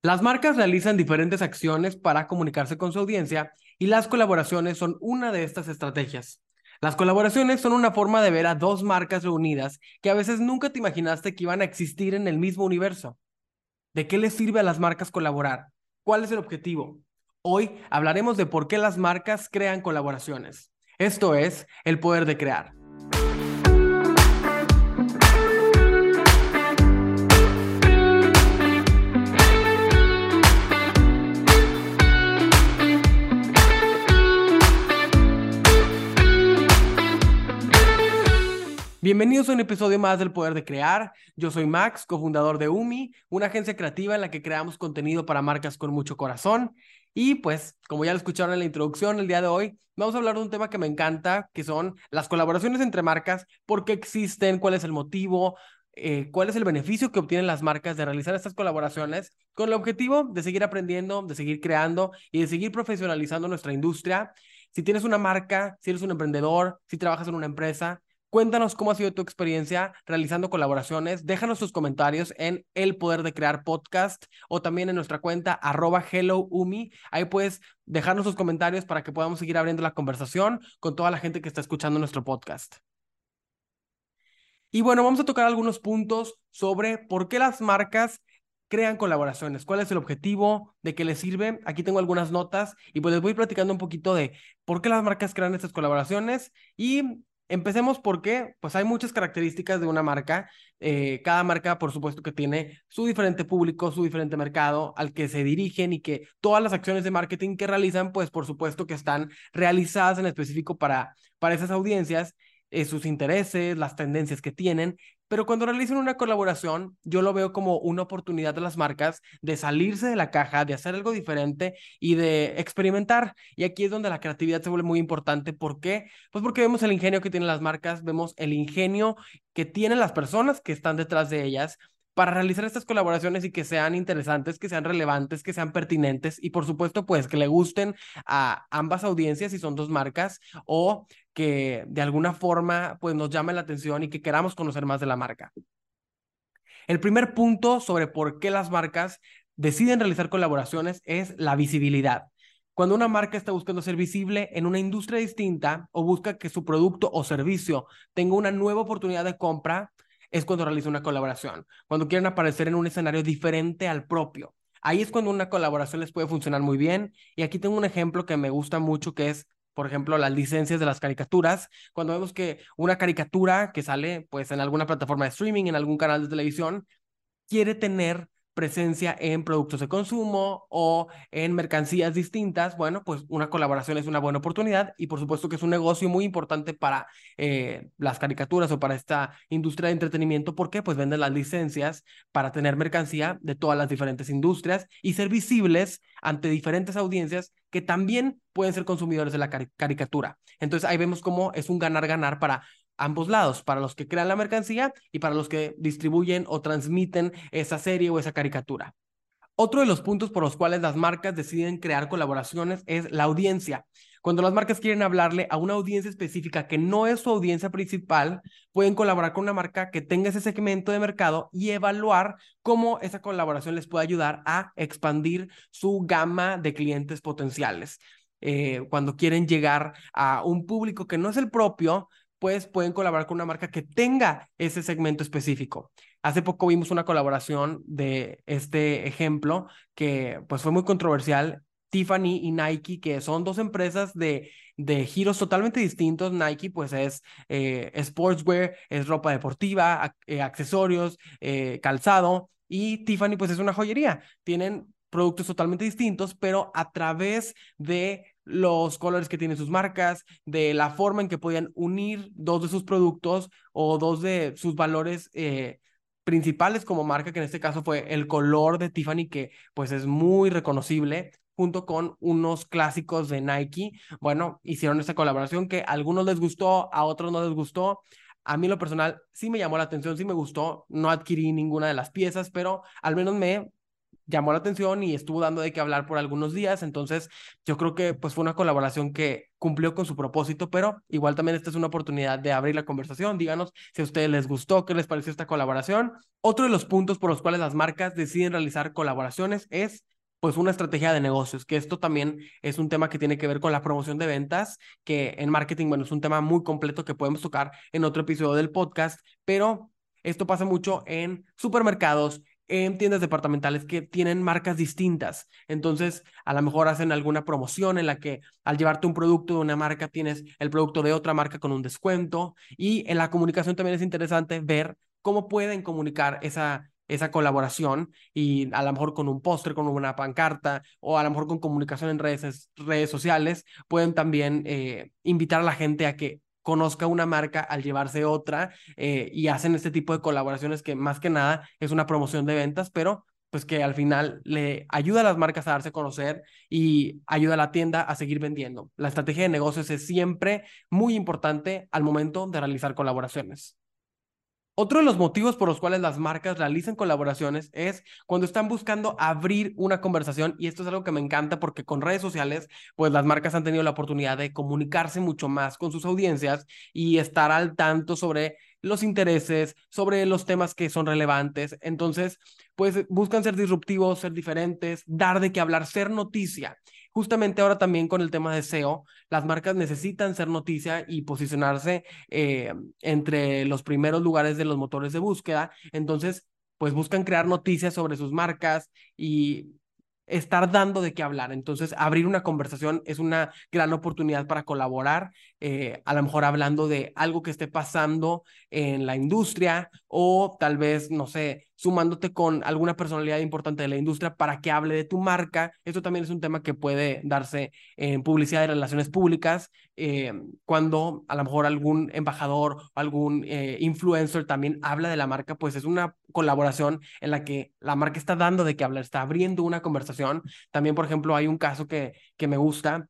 Las marcas realizan diferentes acciones para comunicarse con su audiencia y las colaboraciones son una de estas estrategias. Las colaboraciones son una forma de ver a dos marcas reunidas que a veces nunca te imaginaste que iban a existir en el mismo universo. ¿De qué les sirve a las marcas colaborar? ¿Cuál es el objetivo? Hoy hablaremos de por qué las marcas crean colaboraciones. Esto es el poder de crear. Bienvenidos a un episodio más del Poder de Crear. Yo soy Max, cofundador de UMI, una agencia creativa en la que creamos contenido para marcas con mucho corazón. Y pues, como ya lo escucharon en la introducción, el día de hoy vamos a hablar de un tema que me encanta, que son las colaboraciones entre marcas, por qué existen, cuál es el motivo, eh, cuál es el beneficio que obtienen las marcas de realizar estas colaboraciones con el objetivo de seguir aprendiendo, de seguir creando y de seguir profesionalizando nuestra industria. Si tienes una marca, si eres un emprendedor, si trabajas en una empresa, Cuéntanos cómo ha sido tu experiencia realizando colaboraciones. Déjanos tus comentarios en El Poder de Crear Podcast o también en nuestra cuenta arroba HelloUmi. Ahí puedes dejarnos tus comentarios para que podamos seguir abriendo la conversación con toda la gente que está escuchando nuestro podcast. Y bueno, vamos a tocar algunos puntos sobre por qué las marcas crean colaboraciones, cuál es el objetivo, de qué les sirve. Aquí tengo algunas notas y pues les voy platicando un poquito de por qué las marcas crean estas colaboraciones y Empecemos porque, pues hay muchas características de una marca. Eh, cada marca, por supuesto, que tiene su diferente público, su diferente mercado al que se dirigen y que todas las acciones de marketing que realizan, pues por supuesto que están realizadas en específico para, para esas audiencias, eh, sus intereses, las tendencias que tienen pero cuando realizan una colaboración, yo lo veo como una oportunidad de las marcas de salirse de la caja, de hacer algo diferente y de experimentar. Y aquí es donde la creatividad se vuelve muy importante. ¿Por qué? Pues porque vemos el ingenio que tienen las marcas, vemos el ingenio que tienen las personas que están detrás de ellas para realizar estas colaboraciones y que sean interesantes, que sean relevantes, que sean pertinentes y por supuesto pues que le gusten a ambas audiencias si son dos marcas o que de alguna forma pues nos llame la atención y que queramos conocer más de la marca. El primer punto sobre por qué las marcas deciden realizar colaboraciones es la visibilidad. Cuando una marca está buscando ser visible en una industria distinta o busca que su producto o servicio tenga una nueva oportunidad de compra, es cuando realiza una colaboración, cuando quieren aparecer en un escenario diferente al propio. Ahí es cuando una colaboración les puede funcionar muy bien. Y aquí tengo un ejemplo que me gusta mucho, que es, por ejemplo, las licencias de las caricaturas. Cuando vemos que una caricatura que sale pues en alguna plataforma de streaming, en algún canal de televisión, quiere tener presencia en productos de consumo o en mercancías distintas, bueno, pues una colaboración es una buena oportunidad y por supuesto que es un negocio muy importante para eh, las caricaturas o para esta industria de entretenimiento porque pues venden las licencias para tener mercancía de todas las diferentes industrias y ser visibles ante diferentes audiencias que también pueden ser consumidores de la caricatura. Entonces ahí vemos cómo es un ganar-ganar para ambos lados, para los que crean la mercancía y para los que distribuyen o transmiten esa serie o esa caricatura. Otro de los puntos por los cuales las marcas deciden crear colaboraciones es la audiencia. Cuando las marcas quieren hablarle a una audiencia específica que no es su audiencia principal, pueden colaborar con una marca que tenga ese segmento de mercado y evaluar cómo esa colaboración les puede ayudar a expandir su gama de clientes potenciales. Eh, cuando quieren llegar a un público que no es el propio, pues pueden colaborar con una marca que tenga ese segmento específico. Hace poco vimos una colaboración de este ejemplo que pues fue muy controversial. Tiffany y Nike, que son dos empresas de, de giros totalmente distintos. Nike pues es eh, sportswear, es ropa deportiva, eh, accesorios, eh, calzado. Y Tiffany pues es una joyería. Tienen productos totalmente distintos, pero a través de los colores que tienen sus marcas, de la forma en que podían unir dos de sus productos o dos de sus valores eh, principales como marca, que en este caso fue el color de Tiffany, que pues es muy reconocible, junto con unos clásicos de Nike. Bueno, hicieron esta colaboración que a algunos les gustó, a otros no les gustó. A mí lo personal sí me llamó la atención, sí me gustó, no adquirí ninguna de las piezas, pero al menos me llamó la atención y estuvo dando de qué hablar por algunos días. Entonces, yo creo que pues fue una colaboración que cumplió con su propósito, pero igual también esta es una oportunidad de abrir la conversación. Díganos si a ustedes les gustó, qué les pareció esta colaboración. Otro de los puntos por los cuales las marcas deciden realizar colaboraciones es pues una estrategia de negocios, que esto también es un tema que tiene que ver con la promoción de ventas, que en marketing, bueno, es un tema muy completo que podemos tocar en otro episodio del podcast, pero esto pasa mucho en supermercados, en tiendas departamentales que tienen marcas distintas. Entonces, a lo mejor hacen alguna promoción en la que al llevarte un producto de una marca tienes el producto de otra marca con un descuento. Y en la comunicación también es interesante ver cómo pueden comunicar esa, esa colaboración y a lo mejor con un póster, con una pancarta o a lo mejor con comunicación en redes, redes sociales, pueden también eh, invitar a la gente a que conozca una marca al llevarse otra eh, y hacen este tipo de colaboraciones que más que nada es una promoción de ventas, pero pues que al final le ayuda a las marcas a darse a conocer y ayuda a la tienda a seguir vendiendo. La estrategia de negocios es siempre muy importante al momento de realizar colaboraciones. Otro de los motivos por los cuales las marcas realizan colaboraciones es cuando están buscando abrir una conversación y esto es algo que me encanta porque con redes sociales pues las marcas han tenido la oportunidad de comunicarse mucho más con sus audiencias y estar al tanto sobre los intereses, sobre los temas que son relevantes. Entonces, pues buscan ser disruptivos, ser diferentes, dar de qué hablar, ser noticia. Justamente ahora también con el tema de SEO, las marcas necesitan ser noticia y posicionarse eh, entre los primeros lugares de los motores de búsqueda. Entonces, pues buscan crear noticias sobre sus marcas y estar dando de qué hablar. Entonces, abrir una conversación es una gran oportunidad para colaborar, eh, a lo mejor hablando de algo que esté pasando en la industria o tal vez, no sé, sumándote con alguna personalidad importante de la industria para que hable de tu marca. Esto también es un tema que puede darse en publicidad y relaciones públicas, eh, cuando a lo mejor algún embajador o algún eh, influencer también habla de la marca, pues es una colaboración en la que la marca está dando de qué hablar, está abriendo una conversación. También, por ejemplo, hay un caso que, que me gusta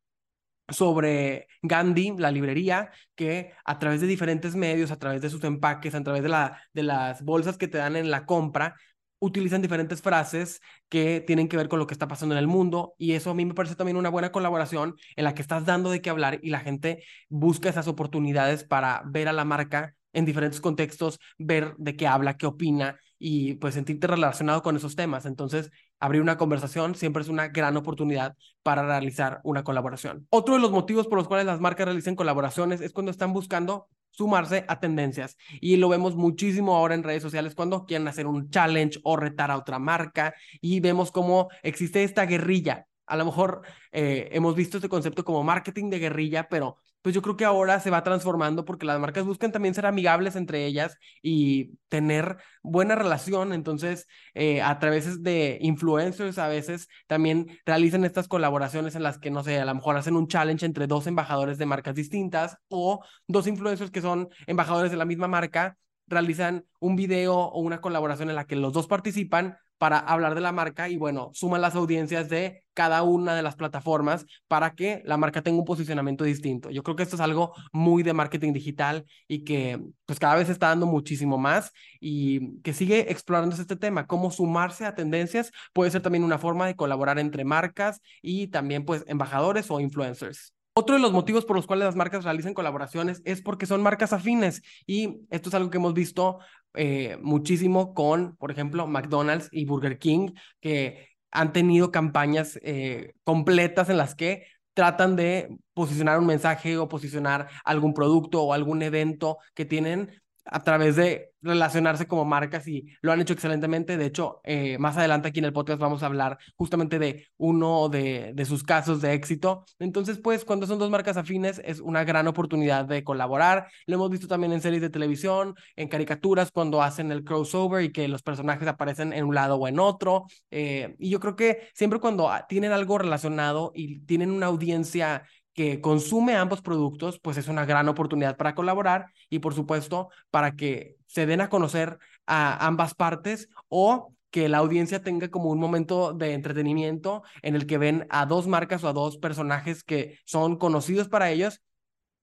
sobre Gandhi, la librería, que a través de diferentes medios, a través de sus empaques, a través de, la, de las bolsas que te dan en la compra, utilizan diferentes frases que tienen que ver con lo que está pasando en el mundo y eso a mí me parece también una buena colaboración en la que estás dando de qué hablar y la gente busca esas oportunidades para ver a la marca en diferentes contextos, ver de qué habla, qué opina y pues sentirte relacionado con esos temas. Entonces, abrir una conversación siempre es una gran oportunidad para realizar una colaboración. Otro de los motivos por los cuales las marcas realizan colaboraciones es cuando están buscando sumarse a tendencias. Y lo vemos muchísimo ahora en redes sociales cuando quieren hacer un challenge o retar a otra marca y vemos cómo existe esta guerrilla. A lo mejor eh, hemos visto este concepto como marketing de guerrilla, pero pues yo creo que ahora se va transformando porque las marcas buscan también ser amigables entre ellas y tener buena relación. Entonces, eh, a través de influencers a veces también realizan estas colaboraciones en las que, no sé, a lo mejor hacen un challenge entre dos embajadores de marcas distintas o dos influencers que son embajadores de la misma marca realizan un video o una colaboración en la que los dos participan para hablar de la marca y bueno, suman las audiencias de cada una de las plataformas para que la marca tenga un posicionamiento distinto. Yo creo que esto es algo muy de marketing digital y que pues cada vez está dando muchísimo más y que sigue explorando este tema, cómo sumarse a tendencias puede ser también una forma de colaborar entre marcas y también pues embajadores o influencers. Otro de los motivos por los cuales las marcas realizan colaboraciones es porque son marcas afines. Y esto es algo que hemos visto eh, muchísimo con, por ejemplo, McDonald's y Burger King, que han tenido campañas eh, completas en las que tratan de posicionar un mensaje o posicionar algún producto o algún evento que tienen a través de relacionarse como marcas y lo han hecho excelentemente. De hecho, eh, más adelante aquí en el podcast vamos a hablar justamente de uno de, de, sus casos de éxito. Entonces, pues, cuando son dos marcas afines, es una gran oportunidad de colaborar. Lo hemos visto también en series de televisión, en caricaturas, cuando hacen el crossover y que los personajes aparecen en un lado o en otro. Eh, y yo creo que siempre cuando tienen algo relacionado y tienen una audiencia que consume ambos productos, pues es una gran oportunidad para colaborar y por supuesto para que se den a conocer a ambas partes o que la audiencia tenga como un momento de entretenimiento en el que ven a dos marcas o a dos personajes que son conocidos para ellos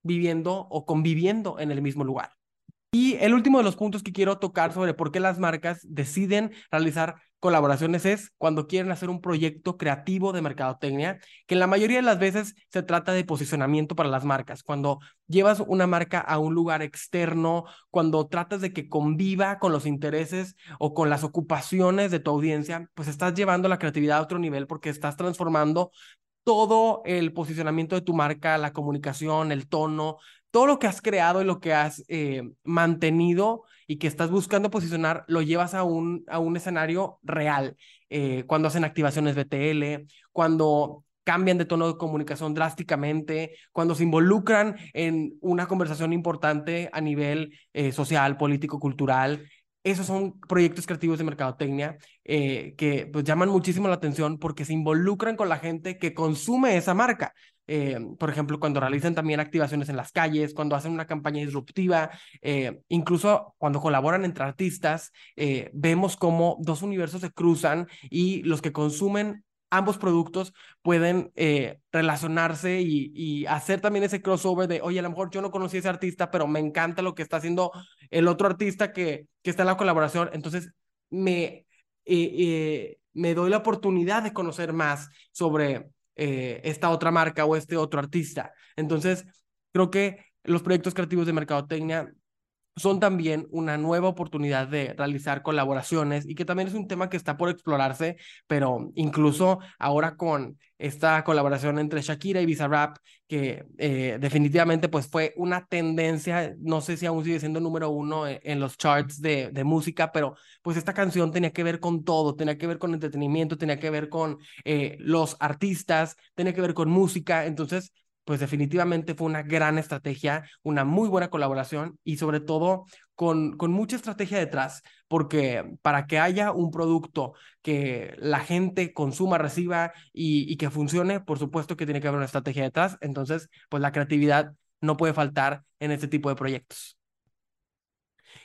viviendo o conviviendo en el mismo lugar. Y el último de los puntos que quiero tocar sobre por qué las marcas deciden realizar colaboraciones es cuando quieren hacer un proyecto creativo de mercadotecnia, que la mayoría de las veces se trata de posicionamiento para las marcas. Cuando llevas una marca a un lugar externo, cuando tratas de que conviva con los intereses o con las ocupaciones de tu audiencia, pues estás llevando la creatividad a otro nivel porque estás transformando todo el posicionamiento de tu marca, la comunicación, el tono, todo lo que has creado y lo que has eh, mantenido y que estás buscando posicionar, lo llevas a un, a un escenario real. Eh, cuando hacen activaciones BTL, cuando cambian de tono de comunicación drásticamente, cuando se involucran en una conversación importante a nivel eh, social, político, cultural. Esos son proyectos creativos de mercadotecnia que pues, llaman muchísimo la atención porque se involucran con la gente que consume esa marca. Eh, por ejemplo, cuando realizan también activaciones en las calles, cuando hacen una campaña disruptiva, eh, incluso cuando colaboran entre artistas, vemos cómo dos universos se cruzan y los que consumen ambos productos pueden eh, relacionarse y, hacer también ese crossover de, oye, a lo mejor yo no conocí a ese artista, pero me encanta lo que está haciendo el otro artista que, que está en la colaboración. Entonces, me, eh, eh, me doy la oportunidad de conocer más sobre esta otra marca o este otro artista. Entonces, creo que los proyectos creativos de mercadotecnia son también una nueva oportunidad de realizar colaboraciones y que también es un tema que está por explorarse, pero incluso ahora con esta colaboración entre Shakira y Bizarrap, que eh, definitivamente pues fue una tendencia, no sé si aún sigue siendo número uno e, en, los charts de, de, música, pero pues esta canción tenía que ver con todo, tenía que ver con entretenimiento, tenía que ver con eh, los artistas, tenía que ver con música, entonces pues definitivamente fue una gran estrategia, una muy buena colaboración y sobre todo con, con mucha estrategia detrás, porque para que haya un producto que la gente consuma, reciba y, y que funcione, por supuesto que tiene que haber una estrategia detrás, entonces pues la creatividad no puede faltar en este tipo de proyectos.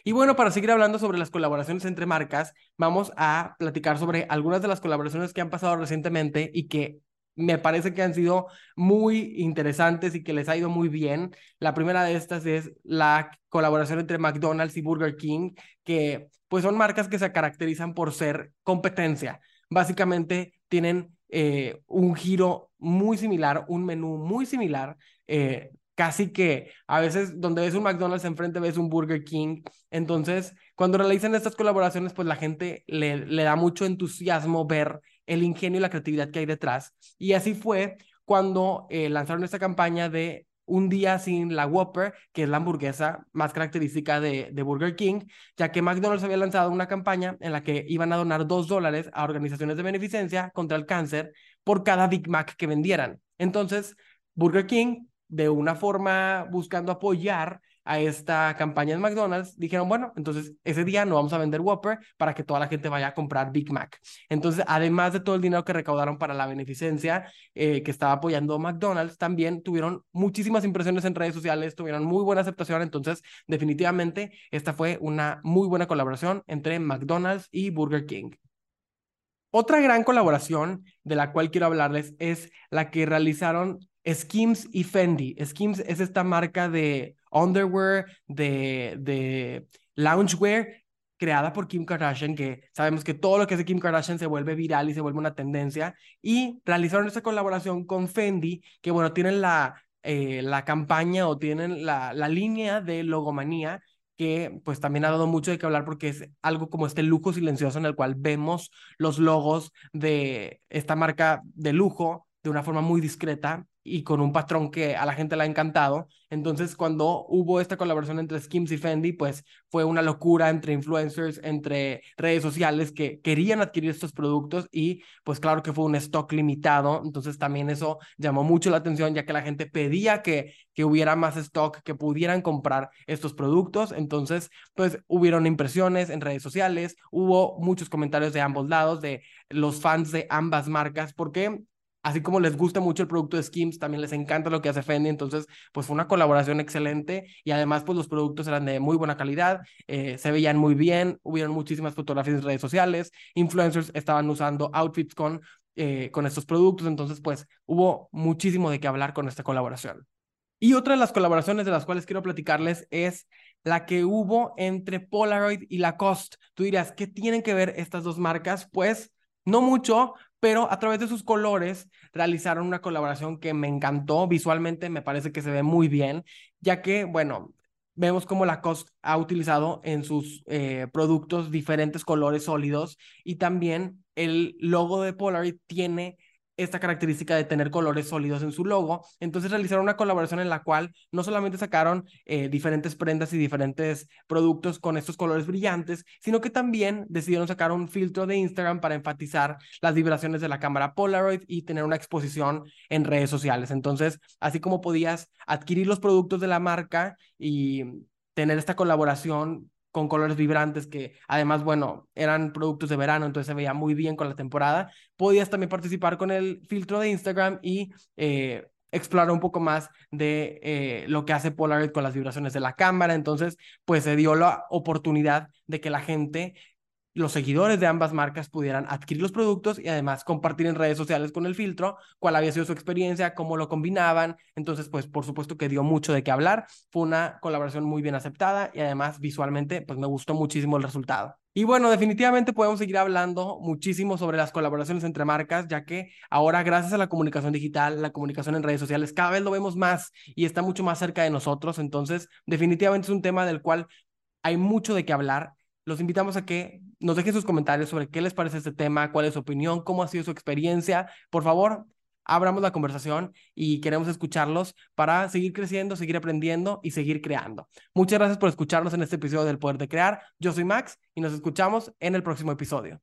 Y bueno, para seguir hablando sobre las colaboraciones entre marcas, vamos a platicar sobre algunas de las colaboraciones que han pasado recientemente y que me parece que han sido muy interesantes y que les ha ido muy bien. La primera de estas es la colaboración entre McDonald's y Burger King, que pues son marcas que se caracterizan por ser competencia. Básicamente tienen eh, un giro muy similar, un menú muy similar. Eh, casi que a veces donde ves un McDonald's enfrente ves un Burger King. Entonces, cuando realizan estas colaboraciones, pues la gente le, le da mucho entusiasmo ver el ingenio y la creatividad que hay detrás. Y así fue cuando eh, lanzaron esta campaña de un día sin la Whopper, que es la hamburguesa más característica de, de, Burger King, ya que McDonald's había lanzado una campaña en la que iban a donar dos dólares a organizaciones de beneficencia contra el cáncer por cada Big Mac que vendieran. Entonces, Burger King, de una forma buscando apoyar a esta campaña de McDonald's, dijeron, bueno, entonces ese día no vamos a vender Whopper para que toda la gente vaya a comprar Big Mac. Entonces, además de todo el dinero que recaudaron para la beneficencia eh, que estaba apoyando McDonald's, también tuvieron muchísimas impresiones en redes sociales, tuvieron muy buena aceptación, entonces definitivamente esta fue una muy buena colaboración entre McDonald's y Burger King. Otra gran colaboración de la cual quiero hablarles es la que realizaron Skims y Fendi. Skims es esta marca de underwear, de, de loungewear creada por Kim Kardashian, que sabemos que todo lo que hace Kim Kardashian se vuelve viral y se vuelve una tendencia, y realizaron esta colaboración con Fendi, que bueno, tienen la, eh, la campaña o tienen la, la línea de logomanía, que pues también ha dado mucho de qué hablar porque es algo como este lujo silencioso en el cual vemos los logos de esta marca de lujo de una forma muy discreta y con un patrón que a la gente le ha encantado. Entonces, cuando hubo esta colaboración entre Skims y Fendi, pues fue una locura entre influencers, entre redes sociales que querían adquirir estos productos y pues claro que fue un stock limitado. Entonces, también eso llamó mucho la atención ya que la gente pedía que, que hubiera más stock, que pudieran comprar estos productos. Entonces, pues hubieron impresiones en redes sociales, hubo muchos comentarios de ambos lados, de los fans de ambas marcas, porque así como les gusta mucho el producto de Skims, también les encanta lo que hace Fendi, entonces pues fue una colaboración excelente y además pues los productos eran de muy buena calidad, eh, se veían muy bien, hubieron muchísimas fotografías en redes sociales, influencers estaban usando outfits con, eh, con estos productos, entonces pues hubo muchísimo de qué hablar con esta colaboración. Y otra de las colaboraciones de las cuales quiero platicarles es la que hubo entre Polaroid y Lacoste. Tú dirías, ¿qué tienen que ver estas dos marcas? Pues no mucho, pero a través de sus colores realizaron una colaboración que me encantó. Visualmente me parece que se ve muy bien, ya que, bueno, vemos cómo Lacoste ha utilizado en sus eh, productos diferentes colores sólidos y también el logo de Polaroid tiene esta característica de tener colores sólidos en su logo. Entonces realizaron una colaboración en la cual no solamente sacaron eh, diferentes prendas y diferentes productos con estos colores brillantes, sino que también decidieron sacar un filtro de Instagram para enfatizar las vibraciones de la cámara Polaroid y tener una exposición en redes sociales. Entonces, así como podías adquirir los productos de la marca y tener esta colaboración con colores vibrantes que además, bueno, eran productos de verano, entonces se veía muy bien con la temporada. Podías también participar con el filtro de Instagram y eh, explorar un poco más de eh, lo que hace Polaroid con las vibraciones de la cámara. Entonces, pues se dio la oportunidad de que la gente los seguidores de ambas marcas pudieran adquirir los productos y además compartir en redes sociales con el filtro cuál había sido su experiencia, cómo lo combinaban. Entonces, pues por supuesto que dio mucho de qué hablar. Fue una colaboración muy bien aceptada y además visualmente, pues me gustó muchísimo el resultado. Y bueno, definitivamente podemos seguir hablando muchísimo sobre las colaboraciones entre marcas, ya que ahora gracias a la comunicación digital, la comunicación en redes sociales, cada vez lo vemos más y está mucho más cerca de nosotros. Entonces, definitivamente es un tema del cual hay mucho de qué hablar los invitamos a que nos dejen sus comentarios sobre qué les parece este tema, cuál es su opinión, cómo ha sido su experiencia. Por favor, abramos la conversación y queremos escucharlos para seguir creciendo, seguir aprendiendo y seguir creando. Muchas gracias por escucharnos en este episodio del Poder de Crear. Yo soy Max y nos escuchamos en el próximo episodio.